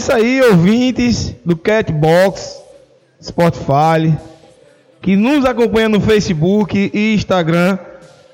Isso aí, ouvintes do Catbox, Spotify, que nos acompanha no Facebook e Instagram.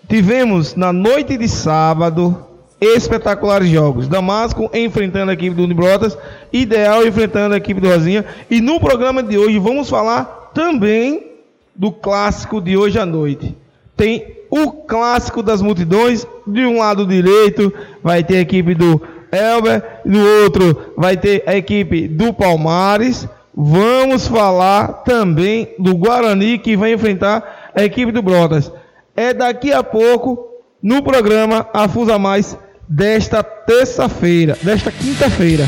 Tivemos na noite de sábado espetaculares jogos. Damasco enfrentando a equipe do Unibrotas, Ideal enfrentando a equipe do Rosinha. E no programa de hoje vamos falar também do clássico de hoje à noite. Tem o clássico das multidões, de um lado direito vai ter a equipe do Elber, no outro vai ter a equipe do Palmares. Vamos falar também do Guarani que vai enfrentar a equipe do Brotas. É daqui a pouco no programa Afusa Mais desta terça-feira, desta quinta-feira.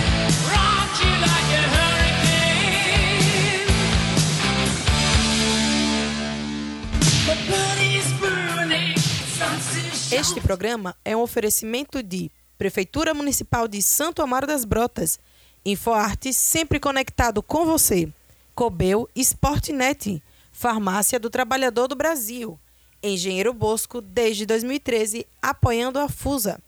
Este programa é um oferecimento de Prefeitura Municipal de Santo Amaro das Brotas, InfoArte sempre conectado com você, Cobel Sportnet, Farmácia do Trabalhador do Brasil, Engenheiro Bosco desde 2013 apoiando a FUSA,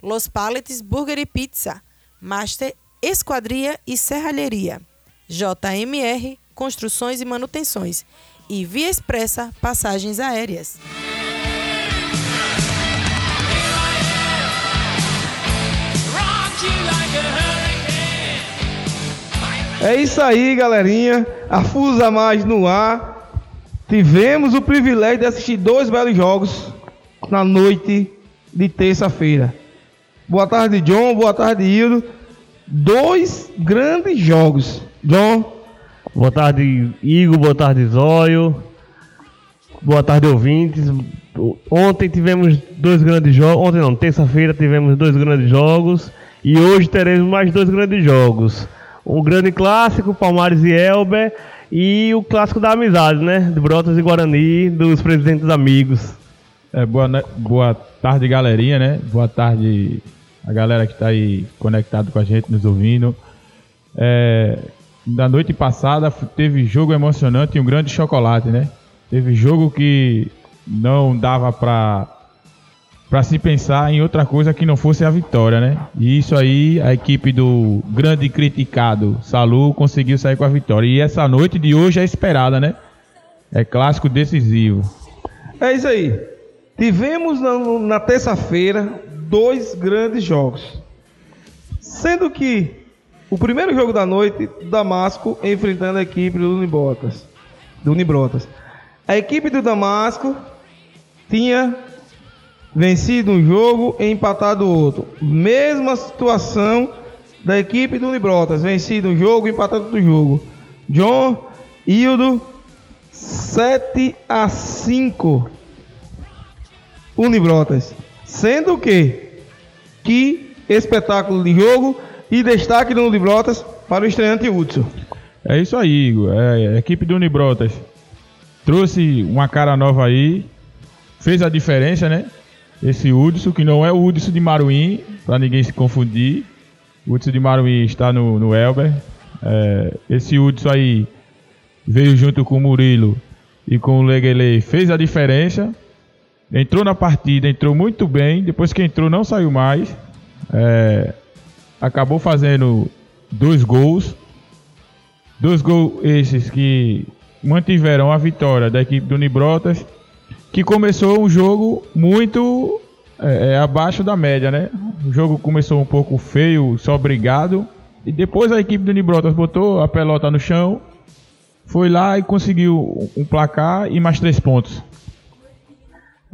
Los Paletes Burger e Pizza, Master Esquadria e Serralheria, JMR Construções e Manutenções. E Via Expressa Passagens Aéreas. É isso aí, galerinha. A Fusa Mais no ar. Tivemos o privilégio de assistir dois belos jogos na noite de terça-feira. Boa tarde, John. Boa tarde, Hildo. Dois grandes jogos. John. Boa tarde, Igor. Boa tarde, Zóio. Boa tarde, ouvintes. Ontem tivemos dois grandes jogos. Ontem não, terça-feira tivemos dois grandes jogos. E hoje teremos mais dois grandes jogos o grande clássico, Palmares e Elber, e o clássico da amizade, né? De Brotas e Guarani, dos presidentes amigos. É, boa, boa tarde, galerinha, né? Boa tarde a galera que está aí conectado com a gente, nos ouvindo. É, na noite passada teve jogo emocionante e um grande chocolate, né? Teve jogo que não dava para para se pensar em outra coisa que não fosse a vitória, né? E isso aí, a equipe do grande criticado Salu conseguiu sair com a vitória. E essa noite de hoje é esperada, né? É clássico decisivo. É isso aí. Tivemos na, na terça-feira dois grandes jogos. Sendo que o primeiro jogo da noite, Damasco enfrentando a equipe do Unibrotas. Do Unibrotas. A equipe do Damasco tinha vencido um jogo e empatado outro. Mesma situação da equipe do Unibrotas, vencido um jogo e empatado outro jogo. John, Hildo, 7 a 5 Unibrotas. Sendo que que espetáculo de jogo e destaque do Unibrotas para o estreante Hudson. É isso aí, Igor. É, a equipe do Unibrotas trouxe uma cara nova aí, fez a diferença, né? Esse Hudson, que não é o Hudson de Maruim, para ninguém se confundir. O Hudson de Maruim está no, no Elber. É, esse Hudson aí veio junto com o Murilo e com o Leguele, fez a diferença. Entrou na partida, entrou muito bem. Depois que entrou, não saiu mais. É, acabou fazendo dois gols. Dois gols esses que mantiveram a vitória da equipe do Nibrotas que começou um jogo muito é, é, abaixo da média, né? O jogo começou um pouco feio, só brigado. E depois a equipe do Nibrotas botou a pelota no chão, foi lá e conseguiu um placar e mais três pontos.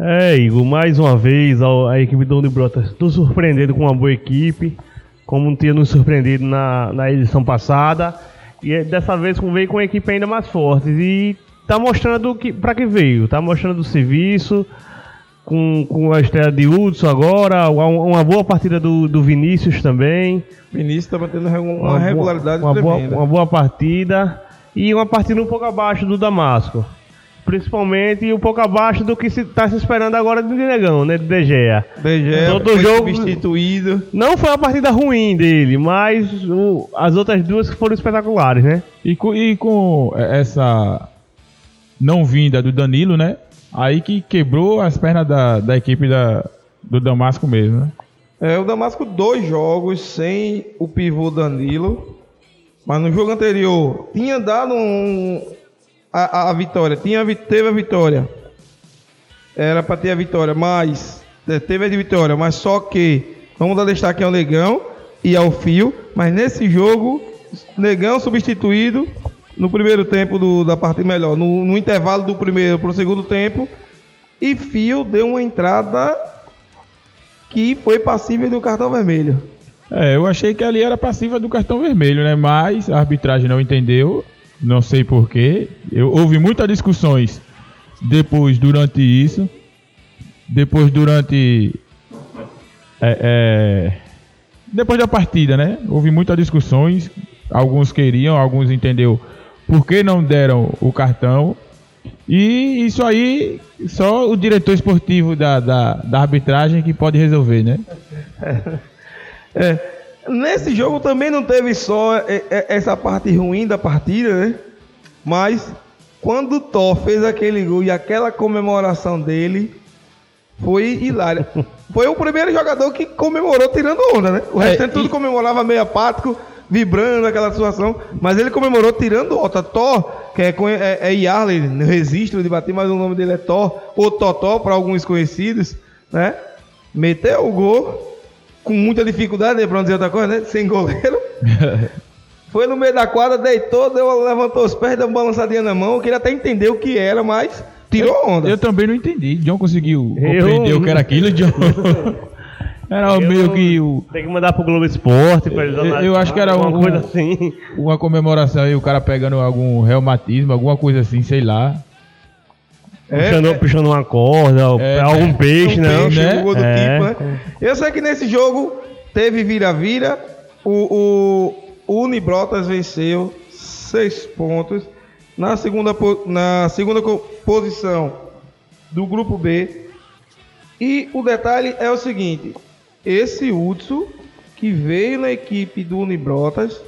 É, Igor, mais uma vez a, equipe do Nibrotas nos surpreendendo com uma boa equipe, como tinha nos surpreendido na, na edição passada. E dessa vez veio com uma equipe ainda mais forte. E tá mostrando que, pra que veio, tá mostrando o serviço, com, com a estreia de Hudson agora, uma, uma boa partida do, do Vinícius também. Vinícius tá mantendo uma, uma regularidade boa, uma boa, uma boa partida e uma partida um pouco abaixo do Damasco. Principalmente um pouco abaixo do que se está se esperando agora do Negão, né? Do De Gea. De Gea Todo foi jogo substituído. Não foi uma partida ruim dele, mas o, as outras duas foram espetaculares, né? E com, e com essa não vinda do Danilo, né? Aí que quebrou as pernas da, da equipe da, do Damasco mesmo, né? É, o Damasco dois jogos sem o pivô Danilo. mas no jogo anterior tinha dado um, a, a, vitória, tinha, teve a vitória. Era para ter a vitória, mas é, teve a vitória, mas só que vamos dar destaque ao Negão e ao Fio, mas nesse jogo Negão substituído no primeiro tempo do, da partida melhor, no, no intervalo do primeiro para o segundo tempo e Fio deu uma entrada que foi passível do cartão vermelho. É, eu achei que ali era passiva do cartão vermelho, né? Mas a arbitragem não entendeu, não sei porquê. Eu houve muitas discussões depois, durante isso. Depois, durante. é, é, depois da partida, né? Houve muitas discussões. Alguns queriam, alguns entendeu por que não deram o cartão. E isso aí, só o diretor esportivo da, da, da arbitragem que pode resolver, né? É, nesse jogo também não teve só é, é, essa parte ruim da partida, né? Mas quando o Thor fez aquele gol e aquela comemoração dele foi hilária. Foi o primeiro jogador que comemorou tirando onda, né? O É, restante tudo e- comemorava meio apático, vibrando aquela situação, mas ele comemorou tirando onda. Thor, que é, é, é Yarley, no registro de bater, mas o nome dele é Thor, ou Totó para alguns conhecidos, né? Meteu o gol com muita dificuldade, né, pra não dizer outra coisa, né? Sem goleiro. Foi no meio da quadra, deitou, deu, levantou os pés, deu uma balançadinha na mão. Eu queria até entender o que era, mas tirou onda. Eu também não entendi. John conseguiu Eu- compreender o que era aquilo, John. Era Eu- meio que o- Tem que mandar pro Globo Esporte pra eles Eu- acho que era alguma um- coisa assim. uma comemoração aí, o cara pegando algum reumatismo, alguma coisa assim, sei lá. É, puxando, é. puxando uma corda, É, algum peixe, Um não. peixe, né? um gol do É. tipo, né? Eu sei que nesse jogo teve vira-vira. O, o Unibrotas venceu seis pontos. Na segunda, na segunda posição do grupo B. E o detalhe é o seguinte: esse Hudson, que veio na equipe do Unibrotas,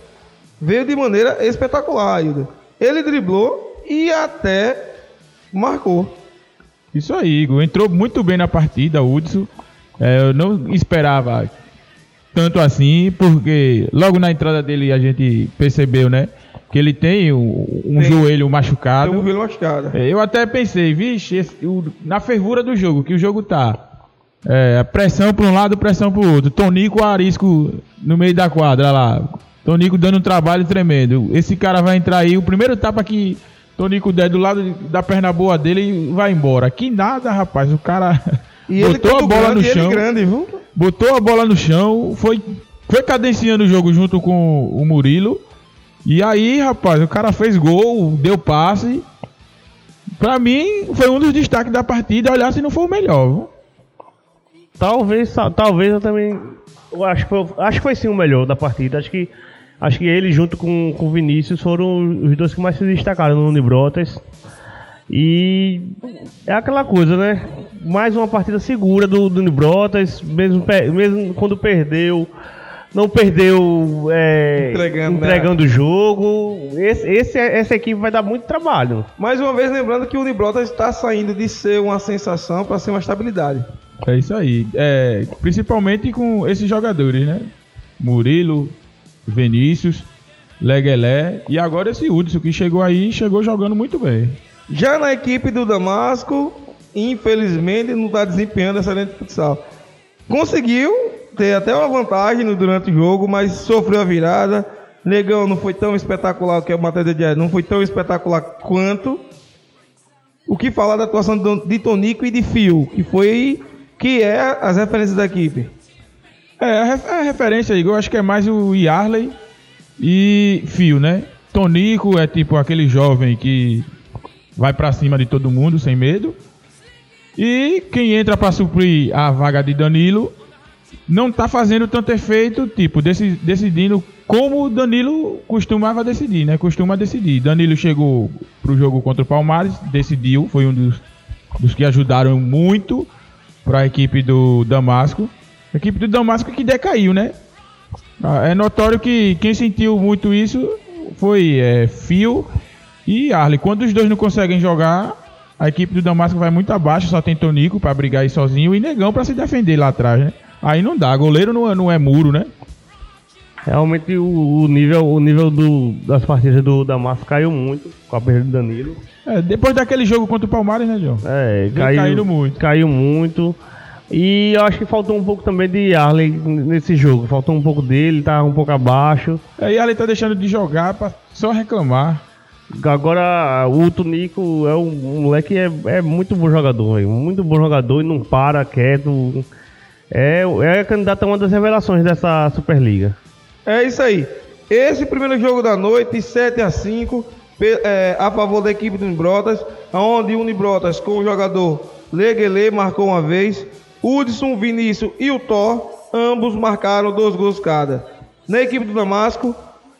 veio de maneira espetacular, Ailton. Ele driblou e até marcou. Isso aí, Igor. Entrou muito bem na partida, o Hudson. É, eu não esperava tanto assim, porque logo na entrada dele a gente percebeu, né? Que ele tem o- um Tem. joelho machucado. Tem um velo machucado. É, Eu até pensei, vixe, esse- o- na fervura do jogo, que o jogo tá. É, pressão para um lado, pressão para o outro. Tonico Arisco no meio da quadra lá. Tonico dando um trabalho tremendo. Esse cara vai entrar aí, o primeiro tapa que Tonico der do lado da perna boa dele e vai embora. Que nada, rapaz. O cara E botou a bola grande, no chão. grande? Botou a bola no chão, foi, foi cadenciando o jogo junto com o Murilo. E aí, rapaz, o cara fez gol, deu passe. Pra mim, foi um dos destaques da partida. Olhar se não foi o melhor. viu? Talvez, talvez eu também. Eu acho que foi, acho que foi sim o melhor da partida. Acho que, acho que ele, junto com, o Vinícius, foram os dois que mais se destacaram no Unibrotas. E é aquela coisa, né? Mais uma partida segura do, do Unibrotas, mesmo, mesmo quando perdeu, não perdeu é, Entregando, né? entregando o jogo. Esse, esse- essa equipe vai dar muito trabalho. Mais uma vez, lembrando que o Unibrotas está saindo de ser uma sensação para ser uma estabilidade. É isso aí. É, principalmente com esses jogadores, né? Murilo, Vinícius, Leguelé e agora esse Hudson que chegou aí chegou jogando muito bem. Já na equipe do Damasco, infelizmente, não está desempenhando excelente futsal. Conseguiu ter até uma vantagem durante o jogo, mas sofreu a virada. Negão não foi tão espetacular, que é o Matheus de não foi tão espetacular quanto. O que falar da atuação de Tonico e de Fio, que foi que é as referências da equipe. É, a, ref- a referência, eu acho que é mais o Yarley e Fio, né? Tonico é tipo aquele jovem que vai pra cima de todo mundo sem medo. E quem entra pra suprir a vaga de Danilo não tá fazendo tanto efeito, tipo, deci- decidindo como o Danilo costumava decidir, né? Costuma decidir. Danilo chegou pro jogo contra o Palmares, decidiu, foi um dos, dos que ajudaram muito para a equipe do Damasco. A equipe do Damasco que decaiu, né? Ah, É notório que quem sentiu muito isso foi é, Fio e Arley. Quando os dois não conseguem jogar, a equipe do Damasco vai muito abaixo, só tem Tonico para brigar aí sozinho e Negão para se defender lá atrás, né? Aí não dá, goleiro não é, não é muro, né? Realmente o, o nível, o nível do, das partidas do Damasco caiu muito com a perda do Danilo. É, depois daquele jogo contra o Palmares, né, John? É, caiu muito. Caiu muito. E eu acho que faltou um pouco também de Arley nesse jogo. Faltou um pouco dele, tá um pouco abaixo. Aí ele tá deixando de jogar pra só reclamar. Agora, o Tunico é um, um moleque é, é muito bom jogador, velho. muito bom jogador e não para quieto. É, é candidato a uma das revelações dessa Superliga. É isso aí. Esse primeiro jogo da noite, 7 a 5 pe- é, a favor da equipe do Unibrotas, onde o Unibrotas com o jogador Leguele marcou uma vez, Hudson, Vinícius e o Thor, ambos marcaram dois gols cada. Na equipe do Damasco,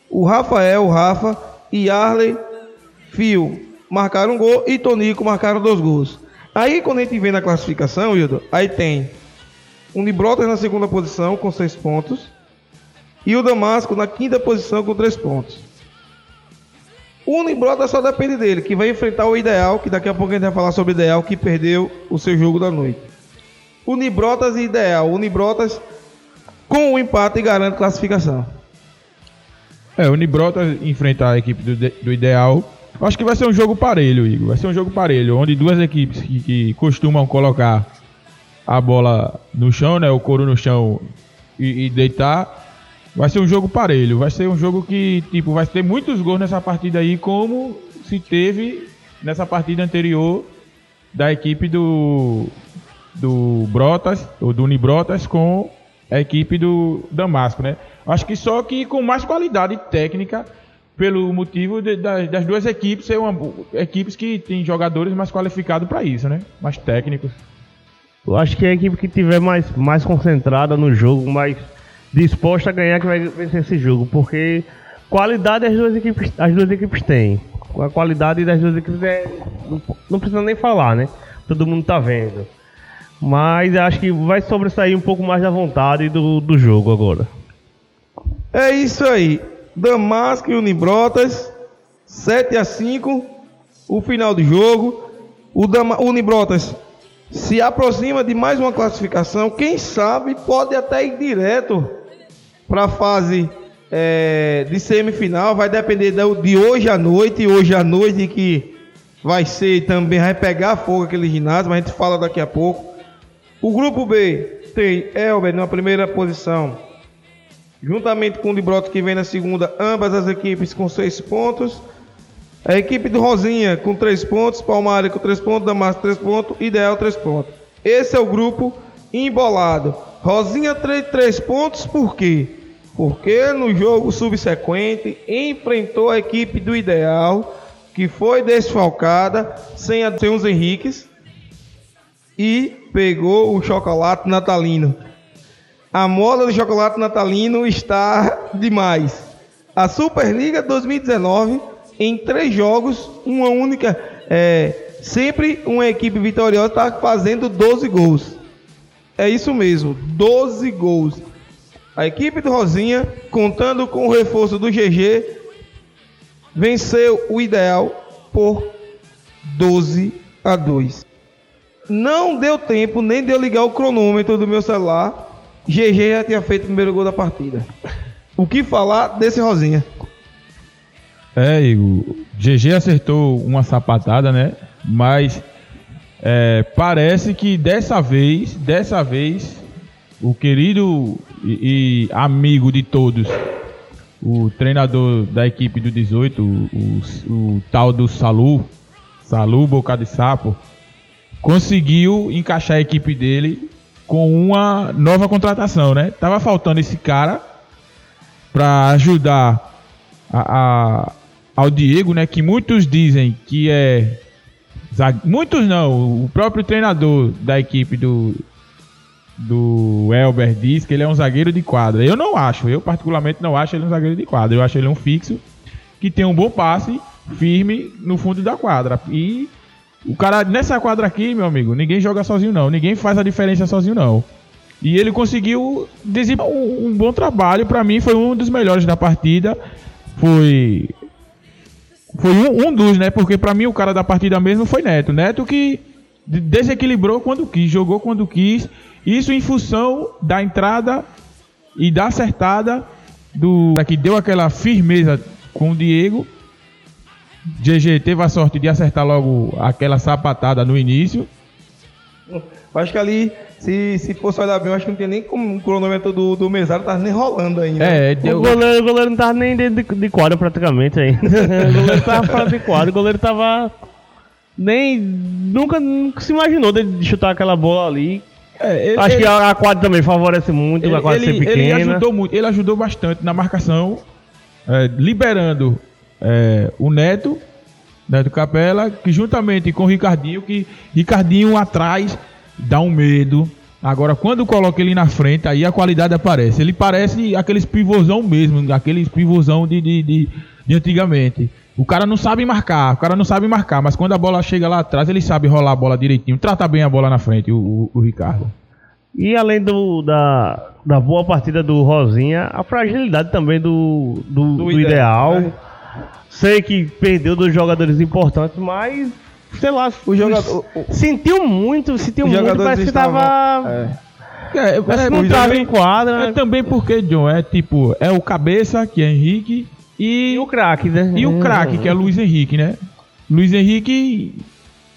o Rafael, o Rafa e Arley Fio marcaram um gol e Tonico marcaram dois gols. Aí quando a gente vê na classificação, Hildo, aí tem Unibrotas na segunda posição com seis pontos. E o Damasco na quinta posição com três pontos. O Unibrota só depende dele, que vai enfrentar o Ideal, que daqui a pouco a gente vai falar sobre o Ideal, que perdeu o seu jogo da noite. Unibrotas e Ideal. Unibrotas com o empate garante classificação. É, o Nibrota enfrentar a equipe do, do Ideal. Acho que vai ser um jogo parelho, Igor. Vai ser um jogo parelho, onde duas equipes que, que costumam colocar a bola no chão, né? O couro no chão e, e deitar. Vai ser um jogo parelho. Vai ser um jogo que, tipo, vai ter muitos gols nessa partida aí, como se teve nessa partida anterior da equipe do do Brotas, ou do Unibrotas com a equipe do Damasco, né? Acho que só que com mais qualidade técnica, pelo motivo de- das, das duas equipes ser uma, equipes que têm jogadores mais qualificados para isso, né? Mais técnicos. Eu acho que é a equipe que tiver mais, mais concentrada no jogo, mais disposta a ganhar, que vai vencer esse jogo. Porque qualidade as duas equipes, as duas equipes têm. A qualidade das duas equipes é. Não, precisa nem falar, né? Todo mundo tá vendo. Mas acho que vai sobressair um pouco mais da vontade do, do jogo agora. É isso aí. Damasco e Unibrotas, 7 a 5 o final do jogo. O, Dama, Unibrotas se aproxima de mais uma classificação. Quem sabe pode até ir direto para a fase é, de semifinal. Vai depender de hoje à noite. Hoje à noite que vai ser também, vai pegar fogo aquele ginásio, mas a gente fala daqui a pouco. O grupo B tem Elber na primeira posição, juntamente com o Libroto que vem na segunda, ambas as equipes com seis pontos. A equipe do Rosinha com três pontos, Palmares com três pontos, Damasco três pontos, Ideal três pontos. Esse é o grupo embolado. Rosinha três, três pontos, por quê? Porque no jogo subsequente enfrentou a equipe do Ideal, que foi desfalcada, sem, a, sem os Henriques, e pegou o chocolate natalino. A moda do chocolate natalino está demais. A Superliga 2019, em três jogos, uma única. é, sempre uma equipe vitoriosa está fazendo 12 gols. É isso mesmo, 12 gols. A equipe do Rosinha, contando com o reforço do GG, venceu o ideal por 12 a 2. Não deu tempo nem de eu ligar o cronômetro do meu celular. GG já tinha feito o primeiro gol da partida. O que falar desse Rosinha? É, Igor. GG acertou uma sapatada, né? Mas é, parece que dessa vez, dessa vez, o querido e, e amigo de todos, o treinador da equipe do 18, o, o- o tal do Salu, Salu Boca de Sapo, conseguiu encaixar a equipe dele com uma nova contratação, né? Tava faltando esse cara para ajudar a- a- ao Diego, né? Que muitos dizem que é. Muitos não, o próprio treinador da equipe do. Do Elber diz que ele é um zagueiro de quadra. Eu não acho, eu particularmente não acho ele um zagueiro de quadra. Eu acho ele um fixo que tem um bom passe firme no fundo da quadra. E o cara, nessa quadra aqui, meu amigo, ninguém joga sozinho não. Ninguém faz a diferença sozinho não. E ele conseguiu desempenhar um, bom trabalho. Pra mim, foi um dos melhores da partida. Foi. Foi um, um dos, né? Porque pra mim o cara da partida mesmo foi Neto. Neto que de- desequilibrou quando quis, jogou quando quis. Isso em função da entrada e da acertada do que deu aquela firmeza com o Diego. GG teve a sorte de acertar logo aquela sapatada no início. Eu acho que ali, se, se fosse olhar bem, eu acho que não tinha nem como o cronômetro do, do mesário, tava nem rolando ainda. É, O deu, goleiro, o goleiro não tava nem dentro de, de quadra praticamente ainda. o goleiro tava fora de quadra, o goleiro tava. Nem. Nunca, nunca se imaginou de chutar aquela bola ali. É, ele- Acho ele- que a, quadra também favorece muito, ele, a quadra ser ele- pequena. ele ajudou muito, ele ajudou bastante na marcação, é, liberando é, o Neto, Neto Capela, que juntamente com o Ricardinho, que Ricardinho atrás dá um medo. Agora, quando coloca ele na frente, aí a qualidade aparece. Ele parece aqueles pivôzão mesmo, aqueles pivôzão de, de, de, de antigamente. O cara não sabe marcar, o cara não sabe marcar, mas quando a bola chega lá atrás, ele sabe rolar a bola direitinho, trata bem a bola na frente, o, o, o Ricardo. E além do, da, da boa partida do Rosinha, a fragilidade também do, do, Do do ideal, ideal. né? Sei que perdeu dos jogadores importantes, mas sei lá, O jogador- o- sentiu muito, sentiu muito, parece que tava. É. É, Parece é, que não tava em quadra. é também porque, John, é tipo, é o cabeça, que é Henrique, e, E o craque, né? e o craque, que é Luiz Henrique, né? Luiz Henrique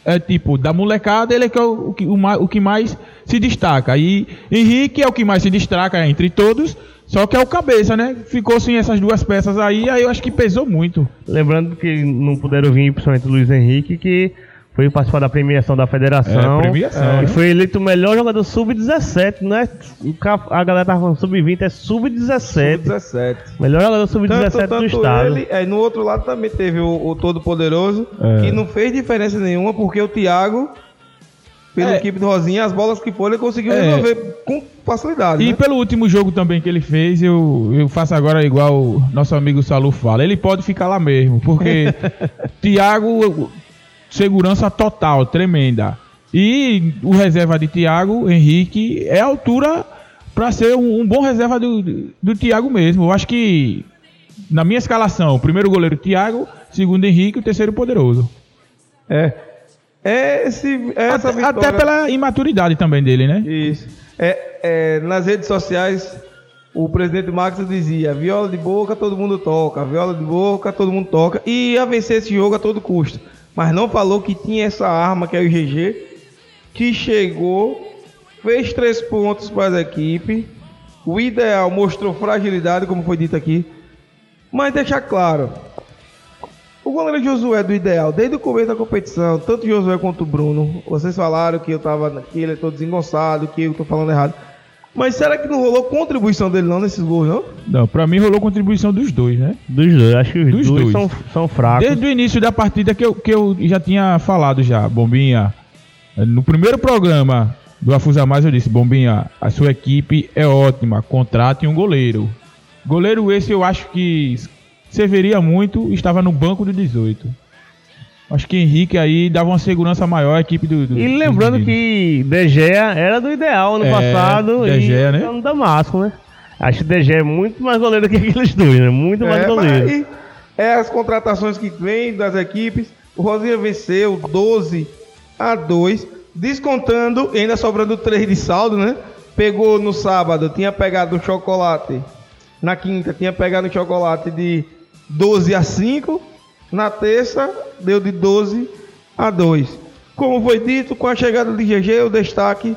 é tipo, da molecada, ele é que é o, o que, o, o que mais se destaca. E Henrique é o que mais se destaca entre todos, só que é o cabeça, né? Ficou sem essas duas peças aí, aí eu acho que pesou muito. Lembrando que não puderam vir, principalmente o Luiz Henrique, que foi participar da premiação da federação. É, premiação, E né? foi eleito o melhor jogador sub-17, não é? o ca- A galera tava falando sub-20, é sub-17. 17. Melhor jogador sub-17 Tanto, do tanto estado. ele, é, no outro lado também teve o, o Todo-Poderoso, É. que não fez diferença nenhuma, porque o Thiago, pela É. equipe do Rosinha, as bolas que foram, ele conseguiu É. resolver com facilidade. E né? pelo último jogo também que ele fez, eu, eu faço agora igual o nosso amigo Salu fala. Ele pode ficar lá mesmo, porque Thiago, segurança total, tremenda. E o reserva de Thiago, Henrique, é a altura para ser um, um bom reserva do, do Thiago mesmo. Eu acho que na minha escalação, o primeiro goleiro Thiago, segundo Henrique, o terceiro poderoso. É. É esse, é essa Até, vitória. até pela imaturidade também dele, né? Isso. É, é, nas redes sociais, o presidente Max dizia: viola de boca todo mundo toca, viola de boca todo mundo toca. E ia vencer esse jogo a todo custo. Mas não falou que tinha essa arma que é o GG, que chegou, fez três pontos para a equipe. O ideal mostrou fragilidade, como foi dito aqui. Mas deixar claro, o goleiro Josué do ideal, desde o começo da competição, tanto Josué quanto o Bruno, vocês falaram que eu tava que ele é todo desengonçado, que eu tô falando errado. Mas será que não rolou contribuição dele não nesses gols, não? Não, pra mim rolou contribuição dos dois, né? Dos dois, acho que os Dos dois, dois. São, são fracos. Desde o início da partida que eu, que eu já tinha falado já, Bombinha. No primeiro programa do Afusa Mais eu disse, Bombinha, a sua equipe é ótima, contrate um goleiro. Goleiro esse eu acho que serviria muito, estava no banco do 18. Acho que Henrique aí dava uma segurança maior à equipe do. do E lembrando meninos. que De Gea era do ideal ano É, passado De e Gea, né? tá no Damasco, né? Acho que o De Gea é muito mais goleiro que aqueles dois, né? Muito mais É, goleiro. mas aí é as contratações que vêm das equipes. O Rosinha venceu 12 a 2, descontando, e ainda sobrando 3 de saldo, né? Pegou no sábado, tinha pegado um chocolate. Na quinta, tinha pegado um chocolate de 12 a 5. Na terça, deu de 12 a 2. Como foi dito, com a chegada de GG, o destaque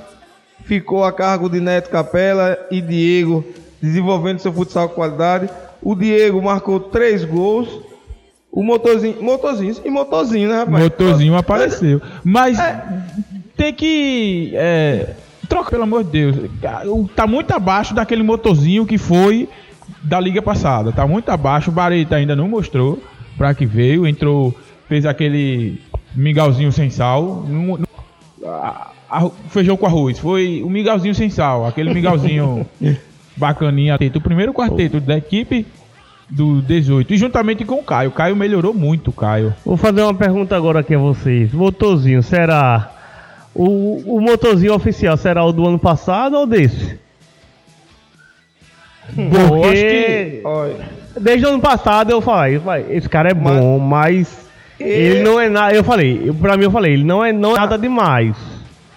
ficou a cargo de Neto Capela e Diego, desenvolvendo seu futsal com qualidade. O Diego marcou três gols. O motorzinho, motorzinho e motorzinho, né, rapaz? Motorzinho apareceu. Mas tem que. É, troca, pelo amor de Deus. Tá muito abaixo daquele motorzinho que foi da liga passada. Tá muito abaixo. O Bareta ainda não mostrou pra que veio. Entrou, fez aquele mingauzinho sem sal. Não- a- a- feijão com arroz. Foi o mingauzinho sem sal. Aquele mingauzinho bacaninha. O primeiro quarteto da equipe do 18. E juntamente com o Caio. O Caio melhorou muito, Caio. Vou fazer uma pergunta agora aqui a vocês. Motorzinho, será o, o motorzinho oficial será o do ano passado ou desse? Porque Olha, desde o ano passado eu falei, eu falei, esse cara é bom, mas ele não é nada. Eu falei, eu- pra mim eu falei, ele não é, não é nada demais.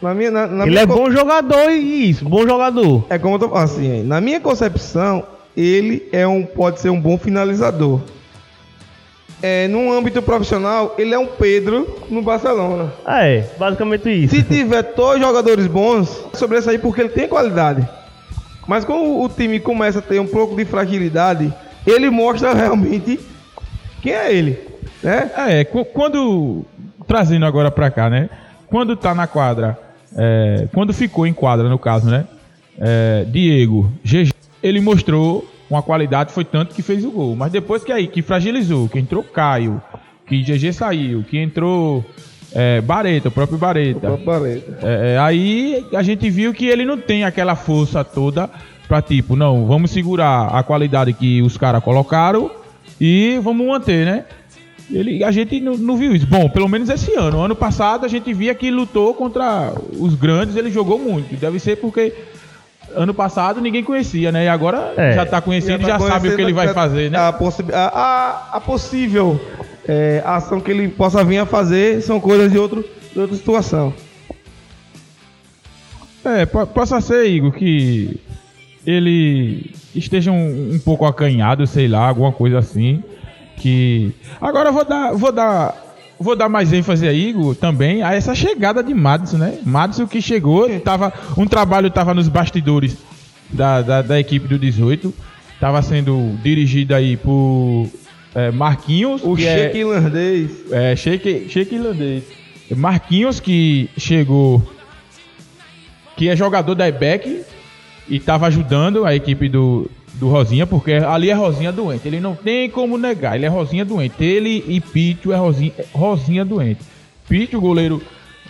na minha, na, na Ele minha é bom jogador e isso, bom jogador. É como eu tô falando assim, na minha concepção, ele é um, pode ser um bom finalizador. É, no âmbito profissional, ele é um Pedro no Barcelona. É, basicamente isso. Se tiver dois jogadores bons, sobressair porque ele tem qualidade. Mas quando o time começa a ter um pouco de fragilidade, ele mostra realmente quem é ele. Né? É, qu- quando. Trazendo agora pra cá, né? Quando tá na quadra. é, quando ficou em quadra, no caso, né? é, Diego, GG, ele mostrou uma qualidade, foi tanto que fez o gol. Mas depois que aí, que fragilizou, que entrou Caio, que GG saiu, que entrou é, Bareta, o próprio Bareta. É, é, aí a gente viu que ele não tem aquela força toda pra tipo, não, vamos segurar a qualidade que os caras colocaram e vamos manter, né? Ele, a gente não, não viu isso. Bom, pelo menos esse ano. Ano passado a gente via que lutou contra os grandes, ele jogou muito. Deve ser porque ano passado ninguém conhecia, né? E agora É. já tá conhecido, já, tá sabe o que ele vai conhecendo fazer, né? A, possi- a- a- a possível é, ação que ele possa vir a fazer são coisas de, outro, de outra situação. É, po- possa ser, Igor, que ele esteja um, um pouco acanhado, sei lá, alguma coisa assim. Que. Agora eu vou dar. Vou dar. Vou dar mais ênfase aí, Igor, também a essa chegada de Madison, né? Madison que chegou, tava, um trabalho estava nos bastidores da, da, da equipe do 18. Estava sendo dirigido aí por é, Marquinhos. O que é- irlandês. é, Sheik irlandês. Marquinhos, que chegou, que é jogador da EBEC e estava ajudando a equipe do, do Rosinha, porque ali é Rosinha doente. Ele não tem como negar, ele é Rosinha doente. Ele e Pítio é Rosinha, Rosinha doente. Pítio, goleiro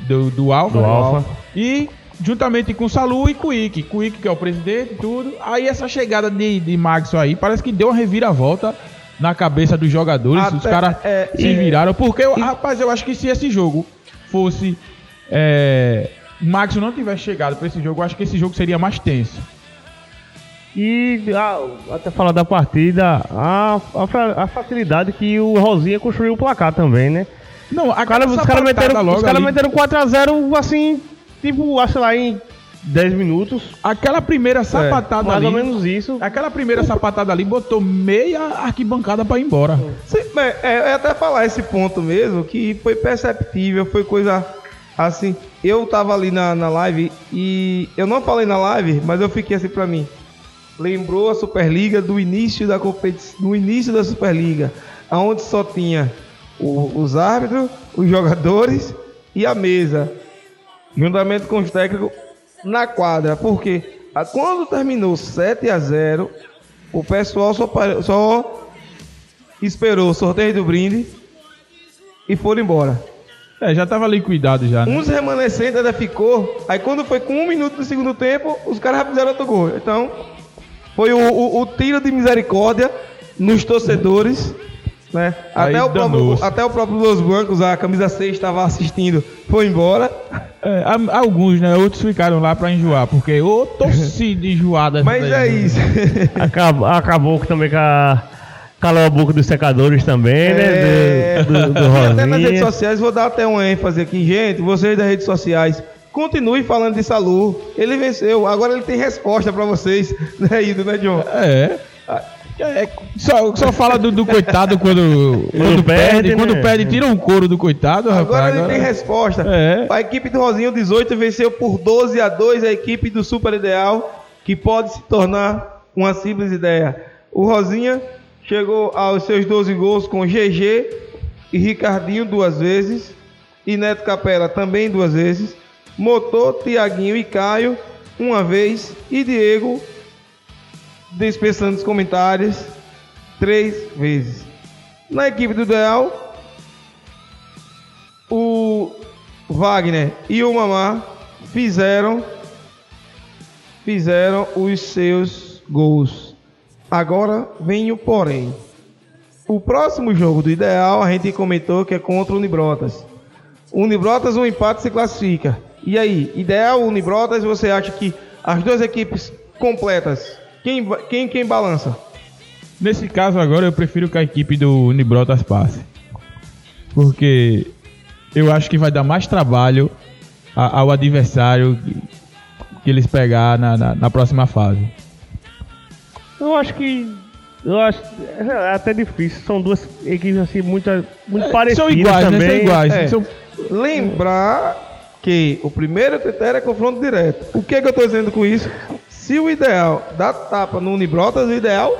do, do Alfa. Do? Alfa. E juntamente com Salu e Quick. Quick, que é o presidente e tudo. Aí essa chegada de, de Maxson aí parece que deu uma reviravolta na cabeça dos jogadores. Os Até- caras é, se e- viraram. Porque, eu- rapaz, eu acho que se esse jogo fosse. É, Maxson não tivesse chegado pra esse jogo, eu acho que esse jogo seria mais tenso. E a- até falar da partida, a, a, a facilidade que o Rosinha construiu o placar também, né? Não, a Os caras os cara meteram, os cara ali, meteram 4x0 assim, tipo, acho lá em 10 minutos. aquela primeira sapatada mais ali. ou menos isso. Aquela primeira sapatada ali botou meia arquibancada pra ir embora. Sim, é, é até falar esse ponto mesmo, que foi perceptível, foi coisa assim. Eu tava ali na, na live e eu não falei na live, mas eu fiquei assim pra mim. Lembrou a Superliga do início da competição, do início da Superliga, aonde só tinha o- os árbitros, os jogadores e a mesa, juntamente com os técnicos na quadra, porque quando terminou 7 a 0, o pessoal só, só esperou o sorteio do brinde e foram embora. É, já tava liquidado já, né? Uns remanescentes ainda ficou. Aí quando foi com um minuto do segundo tempo, os caras já fizeram outro gol. Então, foi o, o- o tiro de misericórdia nos torcedores. Né? Até, o próprio, até o próprio Los Bancos, a camisa 6 estava assistindo, foi embora. É, alguns, né? Outros ficaram lá pra enjoar, porque ô torcida enjoada. Mas essa é daí, né? isso. Acabou, acabou que também com a, calou a boca dos secadores também, É. né? Do, do, do E até nas redes sociais, vou dar até uma ênfase aqui. Gente, vocês das redes sociais, continue falando de Salu. Ele venceu, agora ele tem resposta pra vocês. Né, Ido, né, John? É. É, só, só fala do, do coitado quando, quando perde, perde. né? Quando perde, tira um couro do coitado, Agora rapaz. ele agora- tem resposta. É. A equipe do Rosinho 18 venceu por 12 a 2 a equipe do Super Ideal, que pode se tornar uma simples ideia. O Rosinha chegou aos seus 12 gols com GG e Ricardinho duas vezes, e Neto Capela também duas vezes, Motor, Tiaguinho e Caio uma vez, e Diego, dispensando os comentários, três vezes. Na equipe do Ideal, o Wagner e o Mamá fizeram fizeram os seus gols. Agora vem o porém. O próximo jogo do Ideal a gente comentou que é contra o Unibrotas. O Unibrotas um empate se classifica. E aí, Ideal Unibrotas, você acha que as duas equipes completas, quem quem quem balança? Nesse caso agora eu prefiro que a equipe do Unibrotas passe. Porque eu acho que vai dar mais trabalho ao adversário que, que eles pegar na, na- na próxima fase. Eu acho que. Eu acho. É até difícil. São duas equipes assim muito, muito É, parecidas. são iguais, também. né? São iguais. É. São- Lembrar que o primeiro critério é confronto direto. O que, é que eu tô dizendo com isso? Se o ideal dá tapa no Unibrotas, o ideal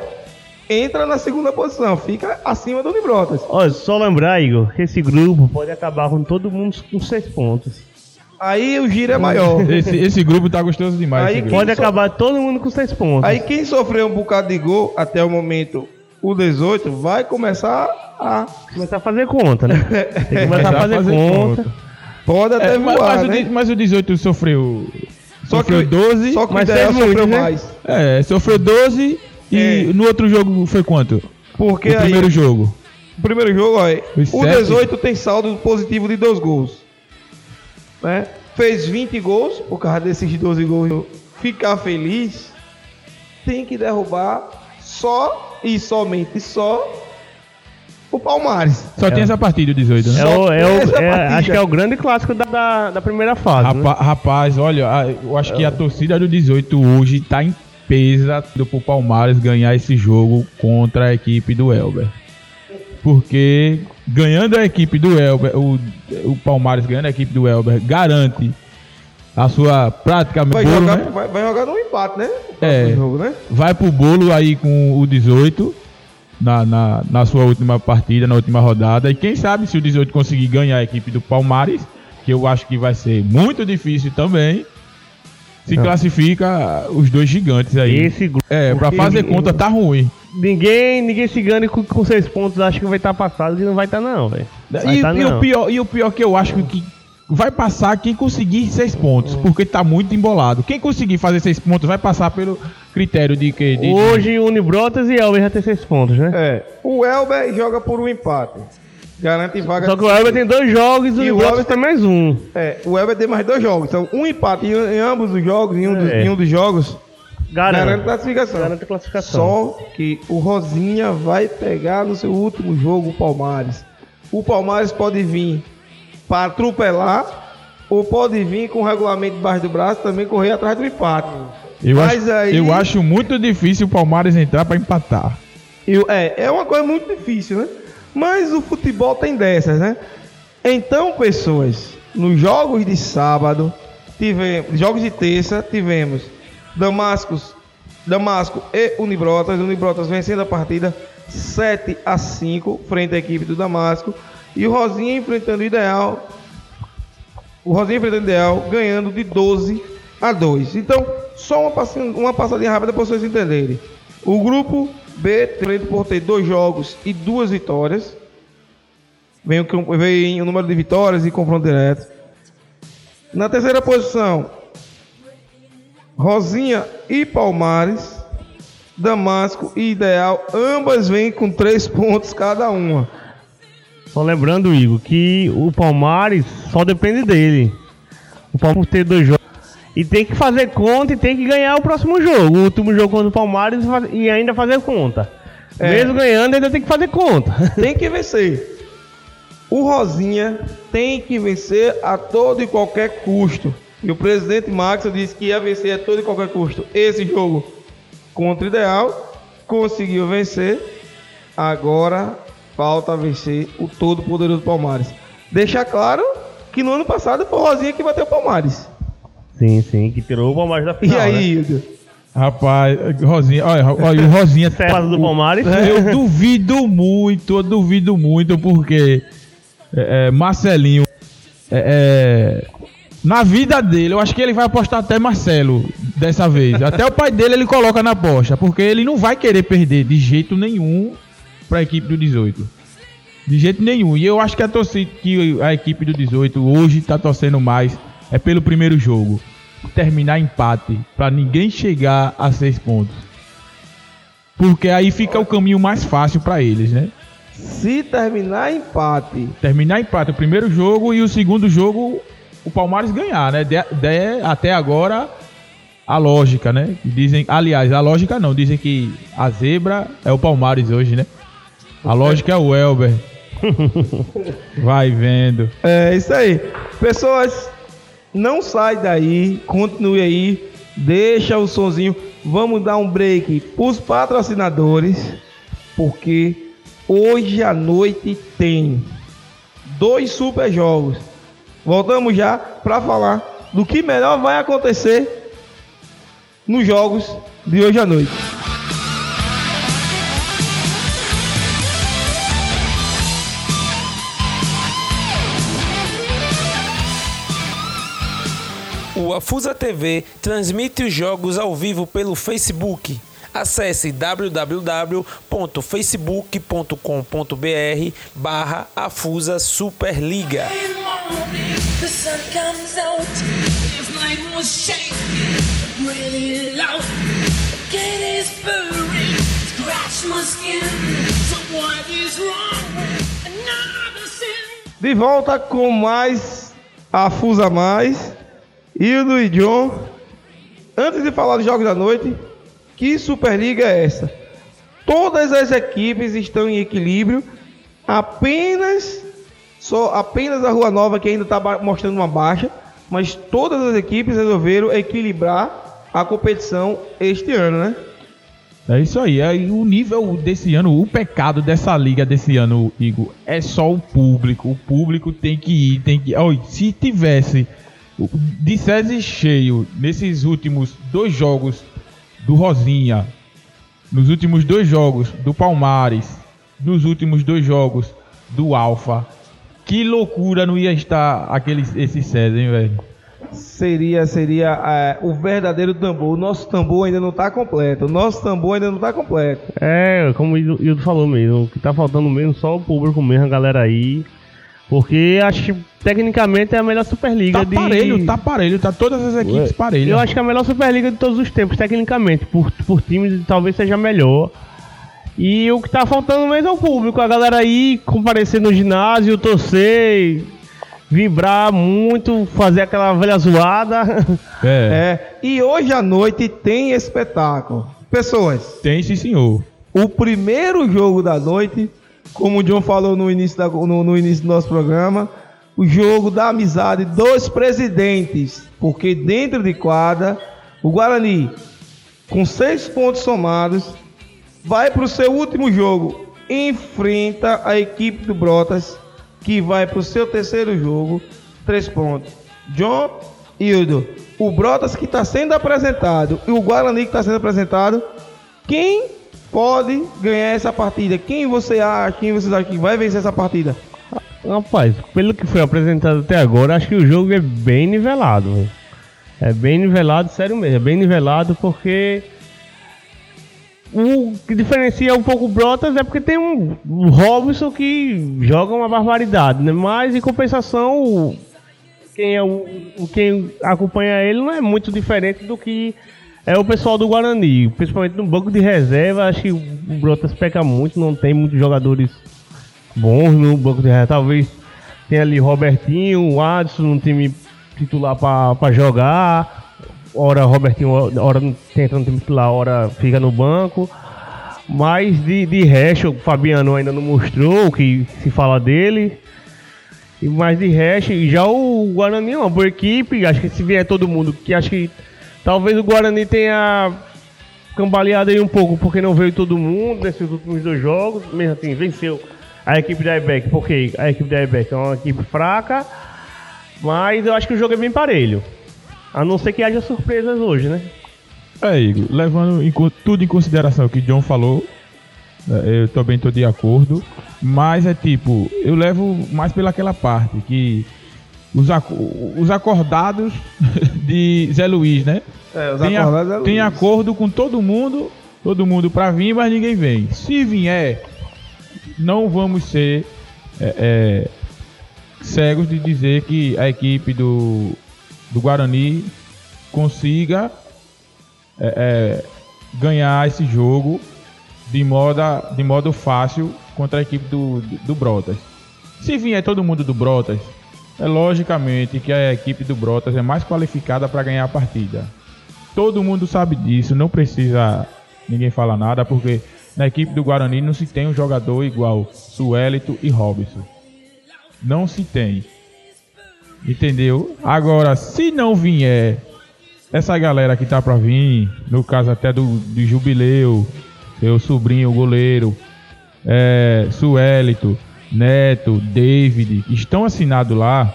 entra na segunda posição, fica acima do Unibrotas. Olha, só lembrar, Igor, que esse grupo pode acabar com todo mundo com seis pontos. Aí o giro é maior. Esse, esse grupo tá gostoso demais. Aí. Pode só- acabar todo mundo com seis pontos. Aí quem sofreu um bocado de gol até o momento, o 18, vai começar a. começar a fazer conta, né? Tem que começar a fazer, conta. Pode até É, mas, voar, mas o, né? di- mas o 18 sofreu. Só sofreu que, 12. só que o mas ideal fez sofreu né? mais. É, sofreu 12 e É. no outro jogo foi quanto? Porque o aí, primeiro jogo. o primeiro jogo, olha, Os o sete. 18 tem saldo positivo de dois gols. Né? Fez 20 gols, por causa desses 12 gols, ficar feliz, tem que derrubar só e somente só o Palmares. Só tem essa partida, o 18, né? É o, é o- é- acho que é o grande clássico da, da, da primeira fase. né? Rapa- rapaz, olha, eu acho que a torcida do 18 hoje tá em pesa do pro Palmares ganhar esse jogo contra a equipe do Elber. Porque ganhando a equipe do Elber, o, o Palmares ganhando a equipe do Elber garante a sua praticamente Vai, bolo, jogar, né? vai, vai jogar no empate, né? É. jogo, né? vai pro bolo aí com o 18 na, na, na sua última partida, na última rodada. E quem sabe se o 18 conseguir ganhar a equipe do Palmares, que eu acho que vai ser muito difícil também, se Não. classifica os dois gigantes aí. Esse grupo. É, pra fazer conta tá ruim. Ninguém, ninguém se engane com, com seis pontos, acho que vai estar passado e não vai estar, não, velho. Vai E, tá, e não. o pior, e o pior que eu acho que vai passar quem conseguir seis pontos, porque tá muito embolado. Quem conseguir fazer seis pontos vai passar pelo critério de que. de- Hoje, Unibrotas e Elber já tem seis pontos, né? É. O Elber joga por um empate. Garante vaga. Só que o Elber tem dois jogos e o E Elber tem mais um. É, o Elber tem mais dois jogos. Então, um empate em, em ambos os jogos, em um, dos, É. em um dos jogos, garante Garante. classificação. Garante classificação. Só que o Rosinha vai pegar no seu último jogo o Palmares. O Palmares pode vir para atropelar ou pode vir com o regulamento debaixo do braço também correr atrás do empate. Eu, Mas acho, aí- eu acho muito difícil o Palmares entrar pra empatar. Eu- é, é uma coisa muito difícil, né? Mas o futebol tem dessas, né? Então, pessoas, nos jogos de sábado, tivemos, jogos de terça, tivemos Damascus, Damasco e Unibrotas. Unibrotas vencendo a partida 7 a 5 frente à equipe do Damasco. E o Rosinha enfrentando o Ideal. O Rosinha enfrentando o Ideal, ganhando de 12 a 2. Então, só uma passadinha, uma passadinha rápida para vocês entenderem. O grupo B tem por ter dois jogos e duas vitórias. Vem, o- vem o número de vitórias e confronto direto. Na terceira posição, Rosinha e Palmares. Damasco e Ideal, ambas vêm com três pontos cada uma. Só lembrando, Igor, que o Palmares só depende dele. O Palmares ter dois jogos. E tem que fazer conta e tem que ganhar o próximo jogo. O último jogo contra o Palmares faz- e ainda fazer conta. É. Mesmo ganhando, ainda tem que fazer conta. Tem que vencer. O Rosinha tem que vencer a todo e qualquer custo. E o presidente Max disse que ia vencer a todo e qualquer custo esse jogo contra o Ideal. Conseguiu vencer. Agora falta vencer o todo poderoso Palmares. Deixar claro que no ano passado foi o Rosinha que bateu o Palmares. Sim, sim, que tirou o Palmares da E final. aí, né? Hildo? Rapaz, Rosinha, olha, olha o Rosinha. Fase do Palmares. Eu duvido muito, eu duvido muito, porque é, é, Marcelinho, é, é, na vida dele, eu acho que ele vai apostar até Marcelo dessa vez. Até o pai dele ele coloca na aposta, porque ele não vai querer perder de jeito nenhum para a equipe do 18. De jeito nenhum. E eu acho que a torcida, que a equipe do 18 hoje tá torcendo mais é pelo primeiro jogo. Terminar empate, para ninguém chegar a seis pontos. Porque aí fica o caminho mais fácil para eles, né? Se terminar empate, Terminar empate o primeiro jogo e o segundo jogo o Palmares ganhar, né? De- de- até agora a lógica, né? Dizem, aliás, a lógica não, dizem que a zebra é o Palmares hoje, né? A lógica é o Elber. Vai vendo. É isso aí. Pessoas, não sai daí, continue aí, deixa o sonzinho. vamos dar um break os patrocinadores, porque hoje à noite tem dois super jogos. Voltamos já para falar do que melhor vai acontecer nos jogos de hoje à noite. O Afusa TV transmite os jogos ao vivo pelo Facebook. Acesse www.facebook.com.br barra Afusa Superliga. De volta com mais Afusa Mais. E John. Antes de falar dos jogos da noite, que Superliga é essa? Todas as equipes estão em equilíbrio. Apenas só apenas a Rua Nova que ainda está mostrando uma baixa, mas todas as equipes resolveram equilibrar a competição este ano, né? É isso aí. É, e o nível desse ano, o pecado dessa liga desse ano, Igor, é só o público. O público tem que ir, tem que. Olha, se tivesse o- de SESI cheio nesses últimos dois jogos do Rosinha, nos últimos dois jogos do Palmares, nos últimos dois jogos do Alfa, que loucura não ia estar aquele, esse SESI, hein, velho? Seria seria é, o verdadeiro tambor. O nosso tambor ainda não está completo. O nosso tambor ainda não está completo. É, como o Ildo falou mesmo, o que tá faltando mesmo só o público mesmo, a galera aí. Porque acho que tecnicamente é a melhor Superliga Tá de. parelho, tá parelho, tá todas as equipes parelhas. Eu acho que é a melhor Superliga de todos os tempos, tecnicamente. Por, por times talvez seja melhor. E o que tá faltando mesmo é o público, a galera aí comparecer no ginásio, torcer, vibrar muito, fazer aquela velha zoada. É, É, e hoje à noite tem espetáculo. Pessoas, tem sim, senhor. o primeiro jogo da noite, como o John falou no início, da- no, no início do nosso programa, o jogo da amizade dos presidentes. Porque dentro de quadra, o Guarani, com seis pontos somados, vai para o seu último jogo. Enfrenta a equipe do Brotas, que vai para o seu terceiro jogo, três pontos. John Hildo, o Brotas que está sendo apresentado e o Guarani que está sendo apresentado, quem pode ganhar essa partida? Quem você acha, quem você acha que vai vencer essa partida? Rapaz, pelo que foi apresentado até agora, acho que o jogo é bem nivelado. velho. É bem nivelado, sério mesmo, é bem nivelado porque o que diferencia um pouco o Brotas é porque tem um, Robson que joga uma barbaridade, né? Mas em compensação, quem, é o- quem acompanha ele não é muito diferente do que é o pessoal do Guarani, principalmente no banco de reserva, acho que o Brotas peca muito, não tem muitos jogadores bons no banco de reserva. Talvez tenha ali Robertinho, o Adson no time titular para jogar. Ora Robertinho, hora tenta no time titular, hora fica no banco. Mas de, de resto, o Fabiano ainda não mostrou o que se fala dele. Mais de resto, já o Guarani é uma boa equipe. Acho que se vier todo mundo, que acho que talvez o Guarani tenha cambaleado aí um pouco, porque não veio todo mundo nesses últimos dois jogos. Mesmo assim, venceu a equipe da EBEC, porque a equipe da EBEC é uma equipe fraca. Mas eu acho que o jogo é bem parelho. A não ser que haja surpresas hoje, né? É, Igor, levando em tudo em consideração o que John falou, é, eu também tô de acordo, mas é tipo, eu levo mais pelaquela parte que os, aco- os acordados de Zé Luiz, né? É, os tem, a- acordados é tem Luiz. acordo com todo mundo, todo mundo pra vir, mas ninguém vem. Se vier, não vamos ser é, é, cegos de dizer que a equipe do, do Guarani consiga é, é, ganhar esse jogo de modo, de modo fácil contra a equipe do, do Brotas. Se vier todo mundo do Brotas, é logicamente que a equipe do Brotas é mais qualificada para ganhar a partida. Todo mundo sabe disso, não precisa ninguém falar nada, porque na equipe do Guarani não se tem um jogador igual Suelito e Robson. Não se tem. Entendeu? Agora, se não vier essa galera que tá pra vir, no caso até do, do Jubileu, seu sobrinho, o goleiro, é, Suélito, Neto, David, estão assinados lá.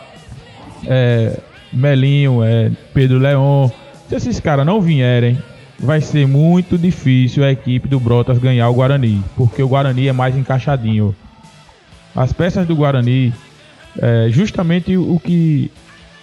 É, Melinho, é, Pedro Leon. Se esses caras não vierem, vai ser muito difícil a equipe do Brotas ganhar o Guarani, porque o Guarani é mais encaixadinho. As peças do Guarani, é justamente o que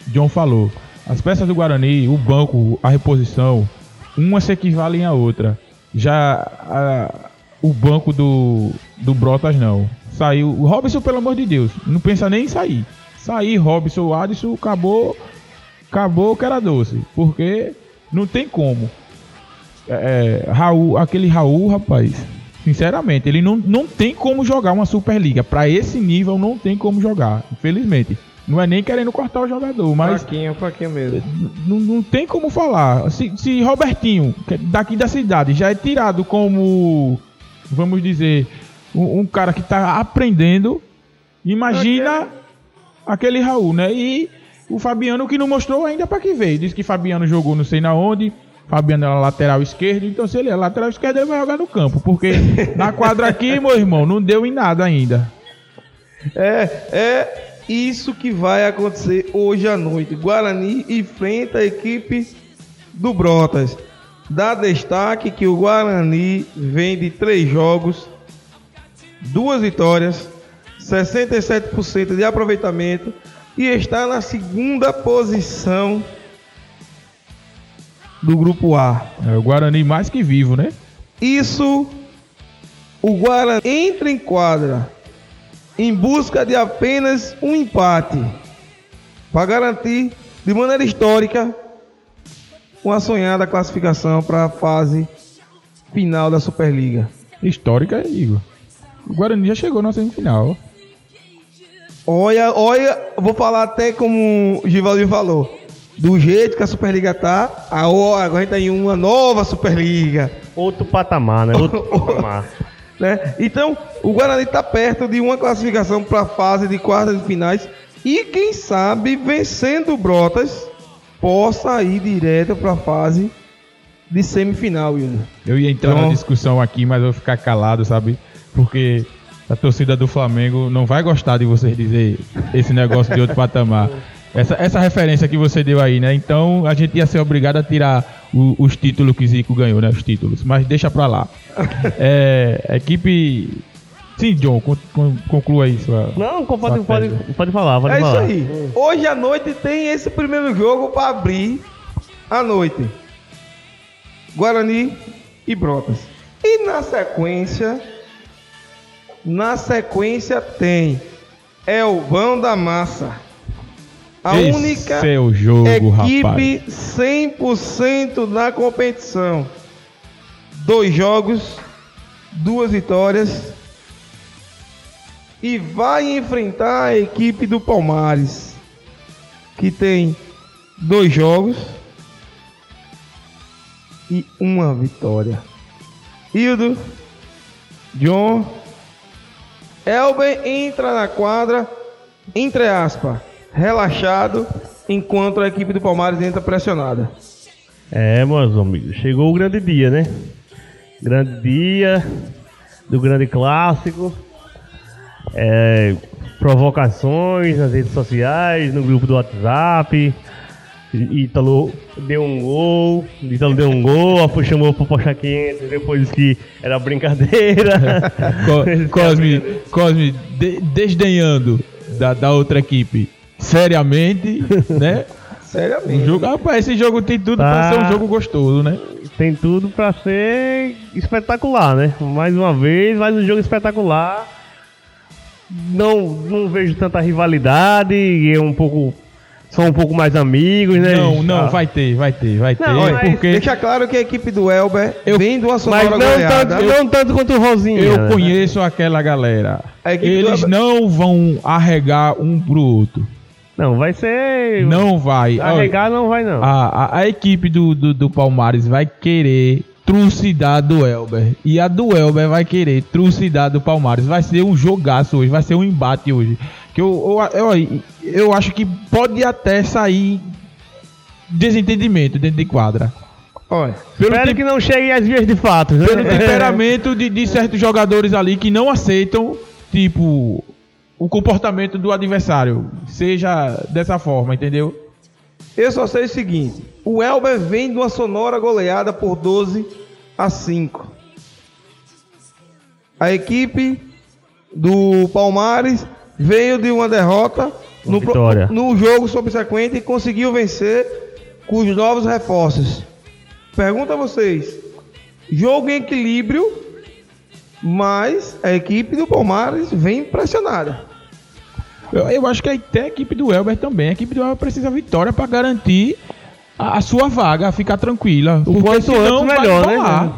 John falou. As peças do Guarani, o banco, a reposição, uma se equivalem à outra. Já a- o banco do, do Brotas não. Saiu. O Robson, pelo amor de Deus, não pensa nem em sair. Sair, Robson, Adson, acabou. Acabou que era doce. Porque não tem como. É, Raul, aquele Raul, rapaz. Sinceramente, ele não, não tem como jogar uma Superliga. Pra esse nível, não tem como jogar. Infelizmente. Não é nem querendo cortar o jogador, mas Fraquinho, fraquinho mesmo. não, não tem como falar. Se, se Robertinho, é daqui da cidade, já é tirado como, vamos dizer, um, um cara que tá aprendendo, imagina aquele Raul, né? E o Fabiano que não mostrou ainda para que veio. Diz que Fabiano jogou não sei na onde. Fabiano era lateral esquerdo, então se ele é lateral esquerdo, ele vai jogar no campo. Porque na quadra aqui, meu irmão, não deu em nada ainda. É, é isso que vai acontecer hoje à noite. Guarani enfrenta a equipe do Brotas. Dá destaque que o Guarani vem de três jogos, duas vitórias, 67% de aproveitamento e está na segunda posição do grupo A. É o Guarani mais que vivo, né? Isso, o Guarani entra em quadra em busca de apenas um empate para garantir, de maneira histórica, uma sonhada classificação para a fase final da Superliga. Histórica, Igor. O Guarani já chegou na semifinal. Olha, olha, vou falar até como o Givaldo falou. Do jeito que a Superliga tá, a- agora a gente tá em uma nova Superliga. Outro patamar, né? Outro patamar. né? Então, o Guarani está perto de uma classificação para a fase de quartas de finais e quem sabe vencendo o Brotas possa ir direto para a fase de semifinal, Yuri. Eu ia entrar Então- na discussão aqui, mas eu vou ficar calado, sabe? Porque a torcida do Flamengo não vai gostar de vocês dizer esse negócio de outro patamar. Essa, essa referência que você deu aí, né? Então a gente ia ser obrigado a tirar o- os títulos que Zico ganhou, né? Os títulos. Mas deixa pra lá. É, a equipe. Sim, John, con- con- conclua aí sua. Não, pode, Só pode, pode falar, pode é isso falar. aí. Hoje à noite tem esse primeiro jogo para abrir a noite. Guarani e Brotas. E na sequência, na sequência tem Elvão da Massa. A Esse única é o jogo, equipe rapaz. 100% da competição. Dois jogos, duas vitórias. E vai enfrentar a equipe do Palmares, que tem dois jogos e uma vitória. Hildo, John, Elben entra na quadra, entre aspas, relaxado, enquanto a equipe do Palmares entra pressionada. É, meus amigos, chegou o grande dia, né? Grande dia do grande clássico. É, provocações nas redes sociais, no grupo do WhatsApp. Ítalo deu um gol, Ítalo deu um gol, a chamou pro Poxa 500, depois que era brincadeira. Co- Cosme, Cosme de- desdenhando da, da outra equipe seriamente, né? O Seriamente. jogo, rapaz, esse jogo tem tudo pra Tá. ser um jogo gostoso, né? Tem tudo pra ser espetacular, né? Mais uma vez, mais um jogo espetacular. Não, não vejo tanta rivalidade, e é um pouco. São um pouco mais amigos, né? Não, não, Ah, vai ter, vai ter, vai ter. Não, mas porque Deixa claro que a equipe do Elber Eu- vem de uma Mas sonora não tanto, não tanto quanto o Rosinha. eu né? conheço aquela galera. Do Eles Elber- não vão arregar um pro outro. Não, vai ser. Não vai. Olha, Arregar não vai, não. a, a, a equipe do, do, do Palmares vai querer trucidar do Elber. E a do Elber vai querer trucidar do Palmares. Vai ser um jogaço hoje, vai ser um embate hoje. Que eu, eu, eu, eu acho que pode até sair desentendimento dentro de quadra. Olha, Pelo, Espero que não chegue às vias de fato. né? pelo temperamento de, de certos jogadores ali que não aceitam, tipo, o comportamento do adversário. Seja dessa forma, entendeu? Eu só sei o seguinte: o Elber vem de uma sonora goleada por 12 a 5. A equipe do Palmares veio de uma derrota no, no jogo subsequente e conseguiu vencer com os novos reforços. Pergunta a vocês: jogo em equilíbrio, mas a equipe do Palmares vem pressionada. Eu, eu acho que até a equipe do Elber também. A equipe do Elber precisa vitória para garantir a, a sua vaga, ficar tranquila. O porque senão vai melhor, né? embolar.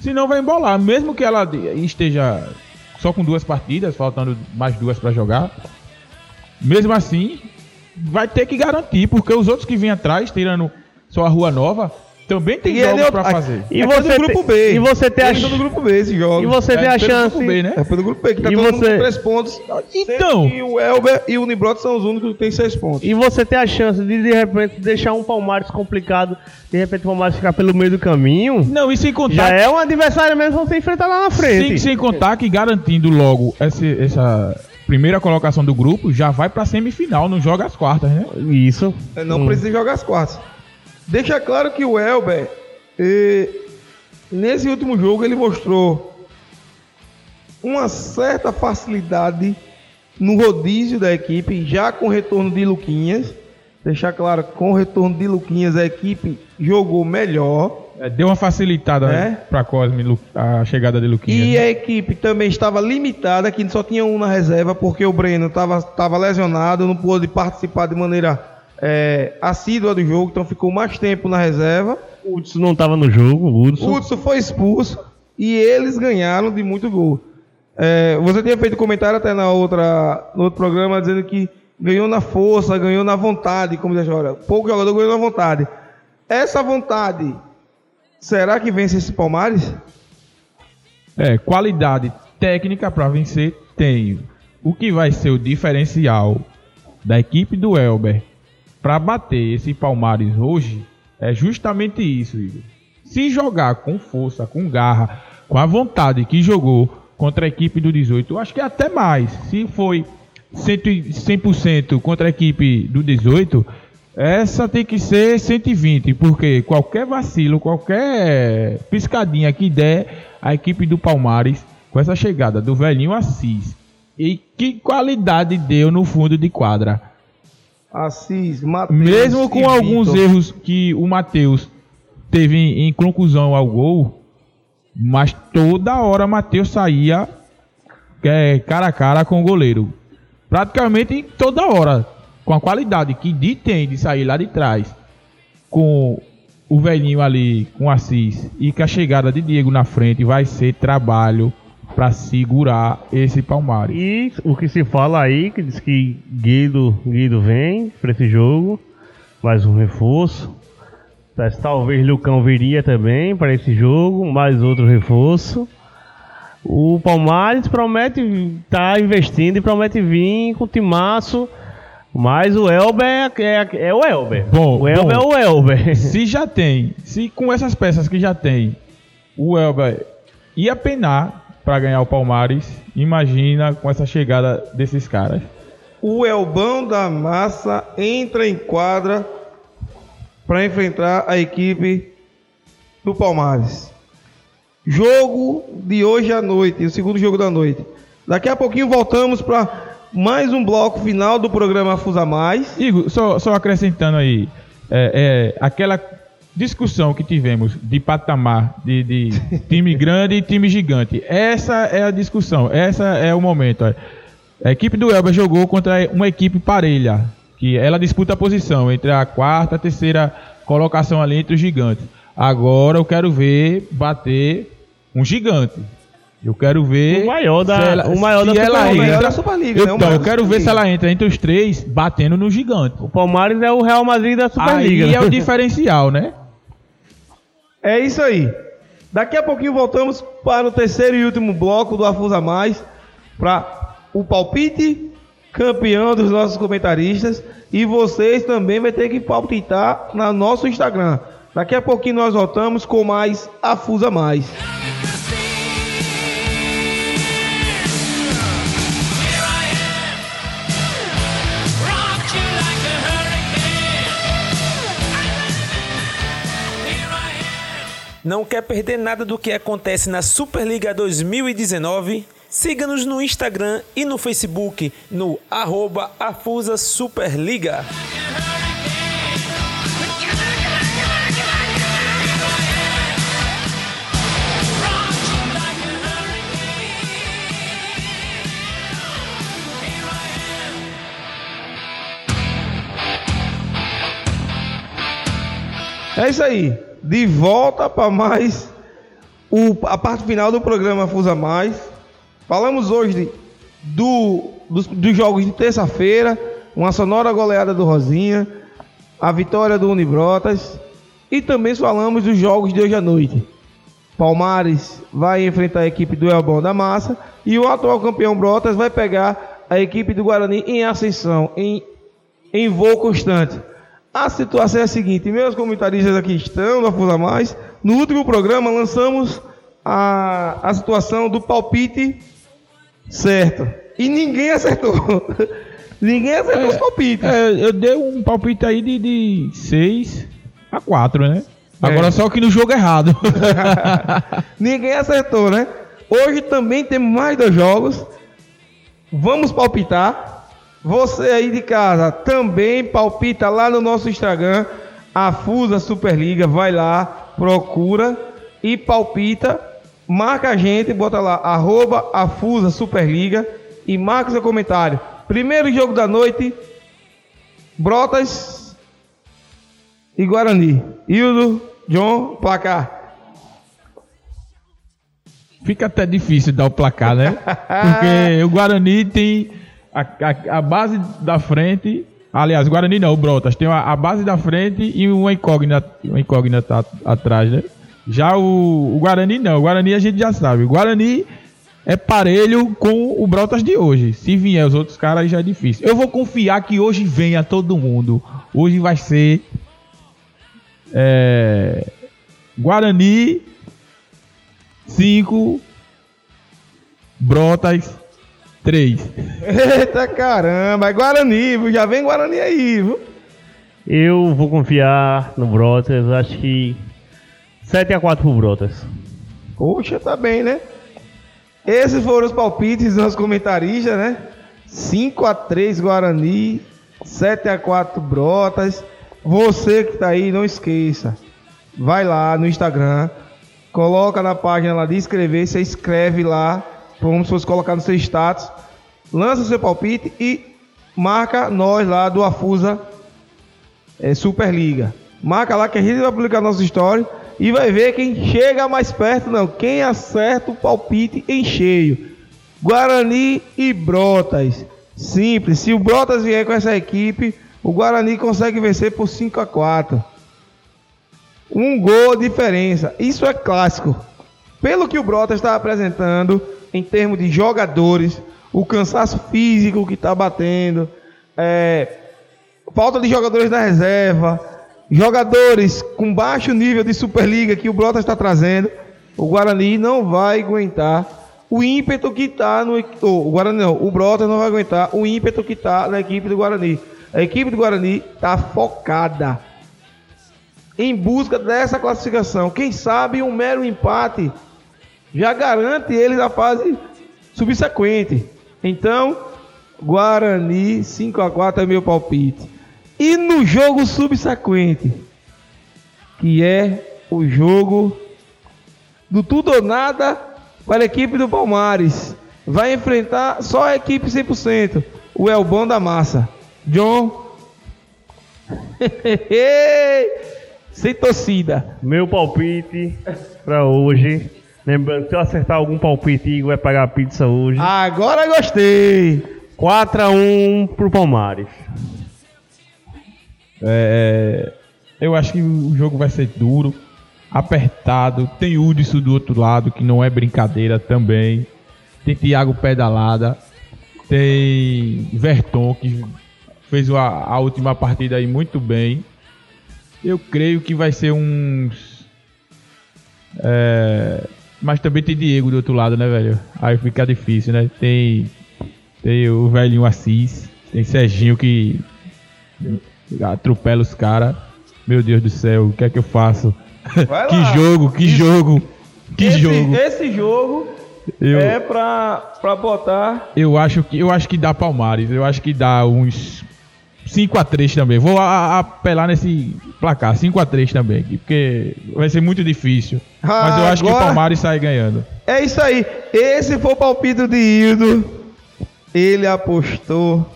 Senão vai embolar. Mesmo que ela esteja só com duas partidas, faltando mais duas para jogar. Mesmo assim, vai ter que garantir, porque os outros que vêm atrás, tirando só a Rua Nova, também tem E é jogos neut- para a- fazer. E é você grupo B. e você tem a Eles são do grupo B esse jogo. E você É tem a pelo chance. grupo B, né? É pelo grupo B, que tá E todo mundo você- com três pontos. Então. Que o Elber e o Unibrot são os únicos que têm seis pontos. E você tem a chance de de repente deixar um Palmares complicado, de repente o Palmares ficar pelo meio do caminho. Não, e sem contar Já é um adversário mesmo que você enfrentar lá na frente. Sem, sem contar que garantindo logo esse- essa primeira colocação do grupo, já vai pra semifinal, não joga as quartas, né? Isso. É, Não Hum. precisa jogar as quartas. Deixa claro que o Elber, eh, nesse último jogo, ele mostrou uma certa facilidade no rodízio da equipe, já com o retorno de Luquinhas. Deixar claro, com o retorno de Luquinhas, a equipe jogou melhor. É, deu uma facilitada É? né, pra Cosme Lu- a chegada de Luquinhas. E né? a equipe também estava limitada, que só tinha um na reserva, porque o Breno estava lesionado, não pôde participar de maneira é, assídua do jogo, então ficou mais tempo na reserva. O Hudson não tava no jogo, o Hudson. O Hudson foi expulso e eles ganharam de muito gol. É, você tinha feito comentário até na outra, no outro programa dizendo que ganhou na força, ganhou na vontade, como diz agora. Pouco jogador ganhou na vontade. Essa vontade, será que vence esse Palmares? É, qualidade técnica pra vencer tem. O que vai ser o diferencial da equipe do Elber pra bater esse Palmares hoje é justamente isso, Igor. Se jogar com força, com garra, com a vontade que jogou contra a equipe do 18, eu acho que é até mais. Se foi 100%, e- 100% contra a equipe do 18, essa tem que ser 120, porque qualquer vacilo, qualquer piscadinha que der, a equipe do Palmares, com essa chegada do velhinho Assis, e que qualidade deu no fundo de quadra. Assis, Matheus Mesmo com alguns Vitor. erros que o Matheus teve em, em conclusão ao gol, mas toda hora Matheus saía é, cara a cara com o goleiro. Praticamente toda hora. Com a qualidade que Di tem de sair lá de trás. Com o velhinho ali, com o Assis. E com a chegada de Diego na frente vai ser trabalho para segurar esse Palmares. E o que se fala aí, que diz que Guido, Guido vem para esse jogo, mais um reforço. Mas Talvez Lucão viria também para esse jogo, mais outro reforço. O Palmares promete estar investindo e promete vir com o timaço. Mas o Elber é, é, é o Elber. Bom, o Elber bom. é o Elber. Se já tem, se com essas peças que já tem, o Elber ia penar para ganhar o Palmares, imagina com essa chegada desses caras. O Elbão da Massa entra em quadra para enfrentar a equipe do Palmares. Jogo de hoje à noite, o segundo jogo da noite. Daqui a pouquinho voltamos para mais um bloco final do programa Fusa Mais. Igor, só, só acrescentando aí, é, é, aquela discussão que tivemos de patamar de, de time grande e time gigante. Essa é a discussão, essa é o momento. A equipe do Elba jogou contra uma equipe parelha, que ela disputa a posição entre a quarta e a terceira colocação ali entre os gigantes. Agora eu quero ver bater um gigante. Eu quero ver O maior da- se o maior da ela Superliga. O maior entra- da Superliga, eu, né? Então, eu quero ver se ela entra entre os três batendo no gigante. O Palmares é o Real Madrid da Superliga. Aí é o né? diferencial, né? É isso aí. Daqui a pouquinho voltamos para o terceiro e último bloco do Afusa Mais para o palpite, campeão dos nossos comentaristas. E vocês também vão ter que palpitar no nosso Instagram. Daqui a pouquinho nós voltamos com mais Afusa Mais. Não quer perder nada do que acontece na Superliga 2019? Siga-nos no Instagram e no Facebook no arroba Afusa Superliga. É isso aí. De volta para mais o, a parte final do programa Fusa Mais. Falamos hoje de- do, dos, dos jogos de terça-feira, uma sonora goleada do Rosinha, a vitória do Unibrotas e também falamos dos jogos de hoje à noite. Palmares vai enfrentar a equipe do Elbão da Massa e o atual campeão Brotas vai pegar a equipe do Guarani em ascensão, em, em voo constante. A situação é a seguinte, meus comentaristas aqui estão no Afusa Mais. No último programa lançamos a, a situação do palpite certo. E ninguém acertou. ninguém acertou os palpites. É, eu dei um palpite aí de, de 6 a 4, né? Agora É. só que no jogo errado. Ninguém acertou, né? Hoje também temos mais dois jogos. Vamos palpitar. Você aí de casa também palpita lá no nosso Instagram, a Fusa Superliga. Vai lá, procura e palpita. Marca a gente, bota lá, arroba a Fusa Superliga e marca seu comentário. Primeiro jogo da noite, Brotas e Guarani. Hildo, John, placar. Fica até difícil dar o placar, né? Porque o Guarani tem a, a- a base da frente. Aliás, Guarani não, o Brotas tem a, base da frente e uma incógnita, uma incógnita at- atrás, né? Já o, o Guarani não, o Guarani a gente já sabe. O Guarani é parelho com o Brotas de hoje. Se vier os outros caras, já é difícil. Eu vou confiar que hoje venha todo mundo. Hoje vai ser. é, Guarani 5, Brotas 3. Eita caramba, é Guarani, viu? já vem Guarani aí, viu? Eu vou confiar no Brotas, acho que 7x4 pro Brotas. Poxa, tá bem, né? Esses foram os palpites dos nossos comentaristas, né? 5x3 Guarani, 7x4 Brotas. Você que tá aí, não esqueça. Vai lá no Instagram, coloca na página lá de inscrever, você escreve lá, como se fosse colocar no seu status, lança seu palpite e marca nós lá do Afusa é, Superliga. Marca lá que a gente vai publicar nossa história e vai ver quem chega mais perto, não. Quem acerta o palpite em cheio. Guarani e Brotas. Simples. Se o Brotas vier com essa equipe, o Guarani consegue vencer por 5 a 4 Um gol diferença. Isso é clássico. Pelo que o Brotas está apresentando em termos de jogadores, o cansaço físico que está batendo, é, falta de jogadores da reserva, jogadores com baixo nível de Superliga que o Brotas está trazendo, o Guarani não vai aguentar o ímpeto que está no oh, o Guarani não, o Brotas não vai aguentar o ímpeto que está na equipe do Guarani. A equipe do Guarani está focada em busca dessa classificação. Quem sabe um mero empate já garante eles a fase subsequente. Então, Guarani 5 a 4 é meu palpite. E no jogo subsequente, que é o jogo do tudo ou nada para a equipe do Palmares, vai enfrentar só a equipe 100%, o Elbão da Massa. John sem torcida. Meu palpite pra hoje. Lembrando, se eu acertar algum palpite, Igor vai pagar a pizza hoje. Agora gostei. 4x1 pro Palmares. É, eu acho que o jogo vai ser duro, apertado. Tem Hudson do outro lado, que não é brincadeira também. Tem Thiago Pedalada. Tem Verton, que fez a, a última partida aí muito bem. Eu creio que vai ser uns. É, mas também tem Diego do outro lado, né, velho? Aí fica difícil, né? Tem, tem o velhinho Assis, tem Serginho que atropela os caras. Meu Deus do céu, o que é que eu faço? Que jogo, que jogo, que esse, jogo. Esse jogo Eu, é pra, pra botar. eu, acho que, eu acho que dá Palmares, eu acho que dá uns 5x3 também. Vou a- a- apelar nesse placar, 5x3 também, aqui, porque vai ser muito difícil. Mas eu acho que o Agora- Palmares sai ganhando. É isso aí. Esse foi o palpite de Hildo. Ele apostou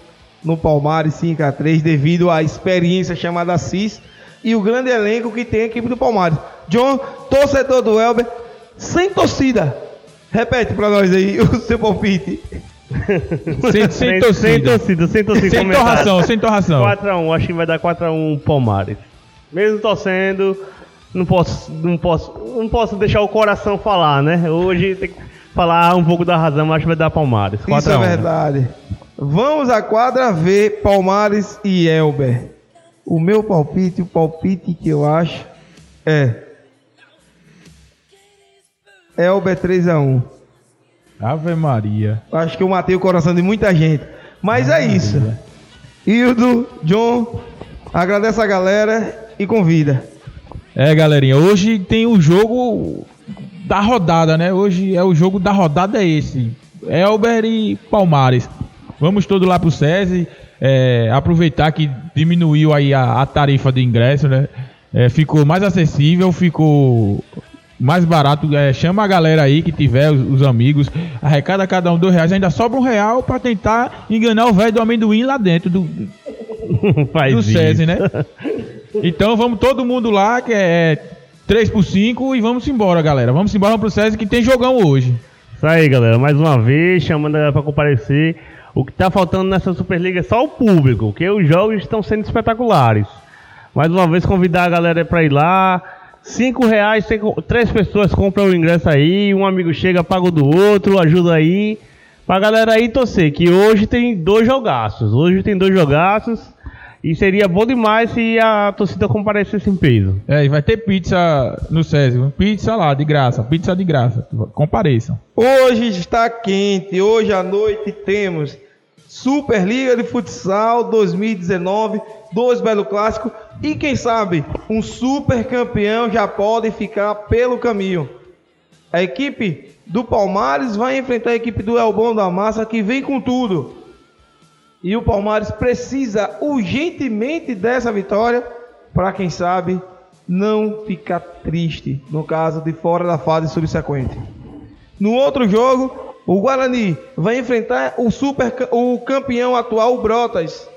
no Palmares 5x3 devido à experiência chamada CIS e o grande elenco que tem a equipe do Palmares. John, torcedor do Elber, sem torcida. Repete pra nós aí o seu palpite. Sem, sem Sem torcida. torcida, sem torcida. Sem comentário. torração, sem torração. 4x1, acho que vai dar 4x1 Palmares. Mesmo torcendo, não posso, não posso, não posso deixar o coração falar, né? Hoje tem que falar um pouco da razão, mas acho que vai dar Palmares. 4x1. Isso é verdade. Vamos à quadra ver Palmares e Elber. O meu palpite, o palpite que eu acho é Elber 3x1. Ave Maria. Acho que eu matei o coração de muita gente. Mas é isso. Hildo, John, agradece a galera e convida. É, galerinha, hoje tem o jogo da rodada, né? Hoje é o jogo da rodada é esse. Elber e Palmares. Vamos todos lá pro SESI. é, aproveitar que diminuiu aí a, a tarifa de ingresso, né? É, ficou mais acessível, ficou mais barato. É, chama a galera aí que tiver, os, os amigos. Arrecada cada um dois reais. Ainda sobra um real pra tentar enganar o velho do amendoim lá dentro do, Faz do. SESI, né? Então vamos todo mundo lá, que é 3 por 5 e vamos embora, galera. Vamos embora pro SESI que tem jogão hoje. Isso aí, galera. Mais uma vez, chamando a galera pra comparecer. O que tá faltando nessa Superliga é só o público, porque os jogos estão sendo espetaculares. Mais uma vez, convidar a galera pra ir lá. Cinco reais, três pessoas compram o ingresso aí, um amigo chega, paga o do outro, ajuda aí. Pra galera aí torcer, que hoje tem dois jogaços. Hoje tem dois jogaços. E seria bom demais se a torcida comparecesse em peso. É, e vai ter pizza no SESI. Pizza lá, de graça. Pizza de graça. Compareçam. Hoje está quente. Hoje à noite temos Superliga de Futsal 2019, dois belo clássicos e quem sabe um super campeão já pode ficar pelo caminho. A equipe do Palmares vai enfrentar a equipe do Elbão da Massa que vem com tudo. E o Palmares precisa urgentemente dessa vitória para quem sabe não ficar triste no caso de fora da fase subsequente. No outro jogo, o Guarani vai enfrentar o super o campeão atual o Brotas.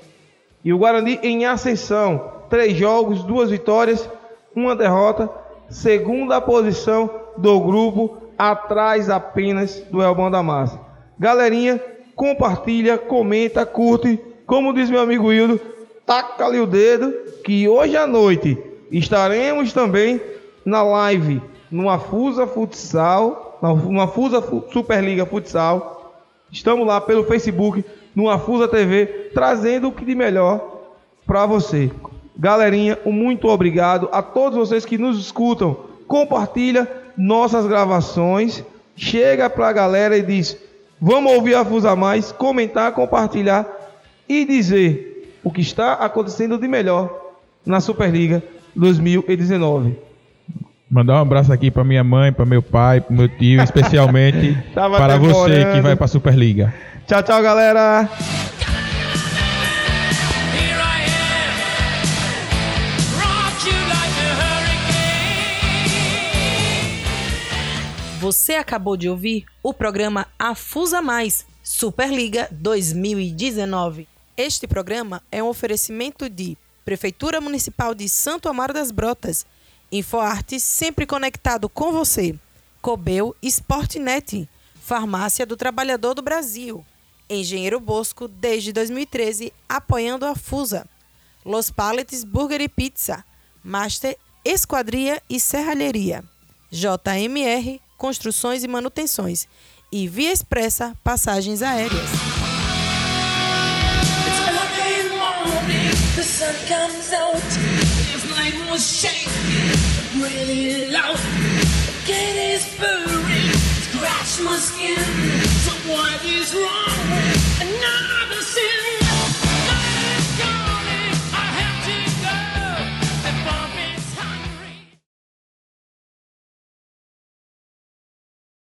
E o Guarani em ascensão, três jogos, duas vitórias, uma derrota, segunda posição do grupo, atrás apenas do Elbão da Massa. Galerinha, compartilha, comenta, curte, como diz meu amigo Hildo, taca ali o dedo, que hoje à noite estaremos também na live no Afusa Futsal, na- no Afusa Fu- Superliga Futsal. Estamos lá pelo Facebook, no Afusa TV, trazendo o que de melhor para você. Galerinha, um muito obrigado a todos vocês que nos escutam. Compartilha nossas gravações. Chega pra galera e diz: "Vamos ouvir a Fusa mais", comentar, compartilhar e dizer o que está acontecendo de melhor na Superliga 2019. Mandar um abraço aqui pra minha mãe, pra meu pai, pro meu tio, especialmente para você demorando. que vai pra Superliga. Tchau, tchau, galera. A. Você acabou de ouvir o programa Afusa Mais Superliga 2019. Este programa é um oferecimento de Prefeitura Municipal de Santo Amaro das Brotas, InfoArte sempre conectado com você. Cobel Sportnet, Farmácia do Trabalhador do Brasil. Engenheiro Bosco, desde 2013, apoiando a FUSA. Los Paletes Burger e Pizza, Master Esquadria e Serralheria. JMR Construções e Manutenções. E Via Expressa Passagens Aéreas. Was shaking really loud. Get his furry, scratch my skin. So what is wrong with